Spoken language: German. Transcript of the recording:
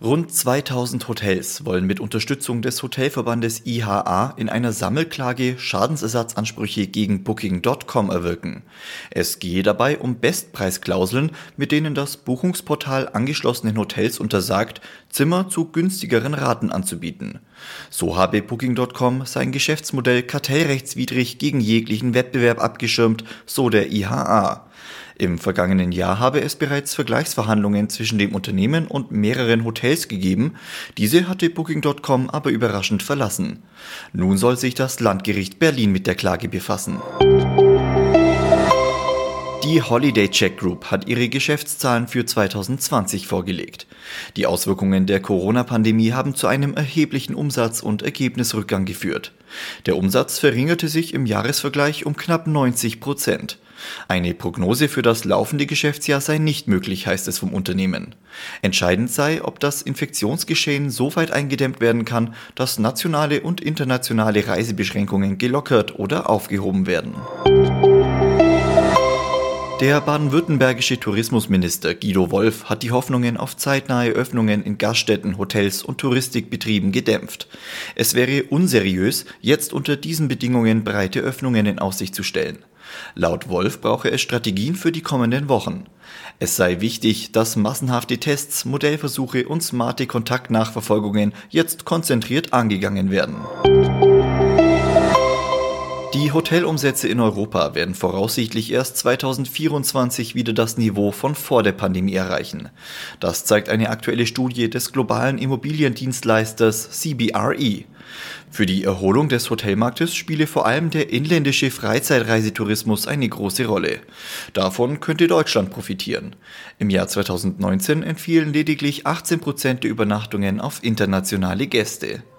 Rund 2000 Hotels wollen mit Unterstützung des Hotelverbandes IHA in einer Sammelklage Schadensersatzansprüche gegen Booking.com erwirken. Es gehe dabei um Bestpreisklauseln, mit denen das Buchungsportal angeschlossenen Hotels untersagt, Zimmer zu günstigeren Raten anzubieten. So habe Booking.com sein Geschäftsmodell kartellrechtswidrig gegen jeglichen Wettbewerb abgeschirmt, so der IHA. Im vergangenen Jahr habe es bereits Vergleichsverhandlungen zwischen dem Unternehmen und mehreren Hotels gegeben. Diese hatte Booking.com aber überraschend verlassen. Nun soll sich das Landgericht Berlin mit der Klage befassen. Die Holiday Check Group hat ihre Geschäftszahlen für 2020 vorgelegt. Die Auswirkungen der Corona-Pandemie haben zu einem erheblichen Umsatz- und Ergebnisrückgang geführt. Der Umsatz verringerte sich im Jahresvergleich um knapp 90 Prozent. Eine Prognose für das laufende Geschäftsjahr sei nicht möglich, heißt es vom Unternehmen. Entscheidend sei, ob das Infektionsgeschehen so weit eingedämmt werden kann, dass nationale und internationale Reisebeschränkungen gelockert oder aufgehoben werden. Der baden-württembergische Tourismusminister Guido Wolf hat die Hoffnungen auf zeitnahe Öffnungen in Gaststätten, Hotels und Touristikbetrieben gedämpft. Es wäre unseriös, jetzt unter diesen Bedingungen breite Öffnungen in Aussicht zu stellen. Laut Wolf brauche es Strategien für die kommenden Wochen. Es sei wichtig, dass massenhafte Tests, Modellversuche und smarte Kontaktnachverfolgungen jetzt konzentriert angegangen werden. Die Hotelumsätze in Europa werden voraussichtlich erst 2024 wieder das Niveau von vor der Pandemie erreichen. Das zeigt eine aktuelle Studie des globalen Immobiliendienstleisters CBRE. Für die Erholung des Hotelmarktes spiele vor allem der inländische Freizeitreisetourismus eine große Rolle. Davon könnte Deutschland profitieren. Im Jahr 2019 entfielen lediglich 18 Prozent der Übernachtungen auf internationale Gäste.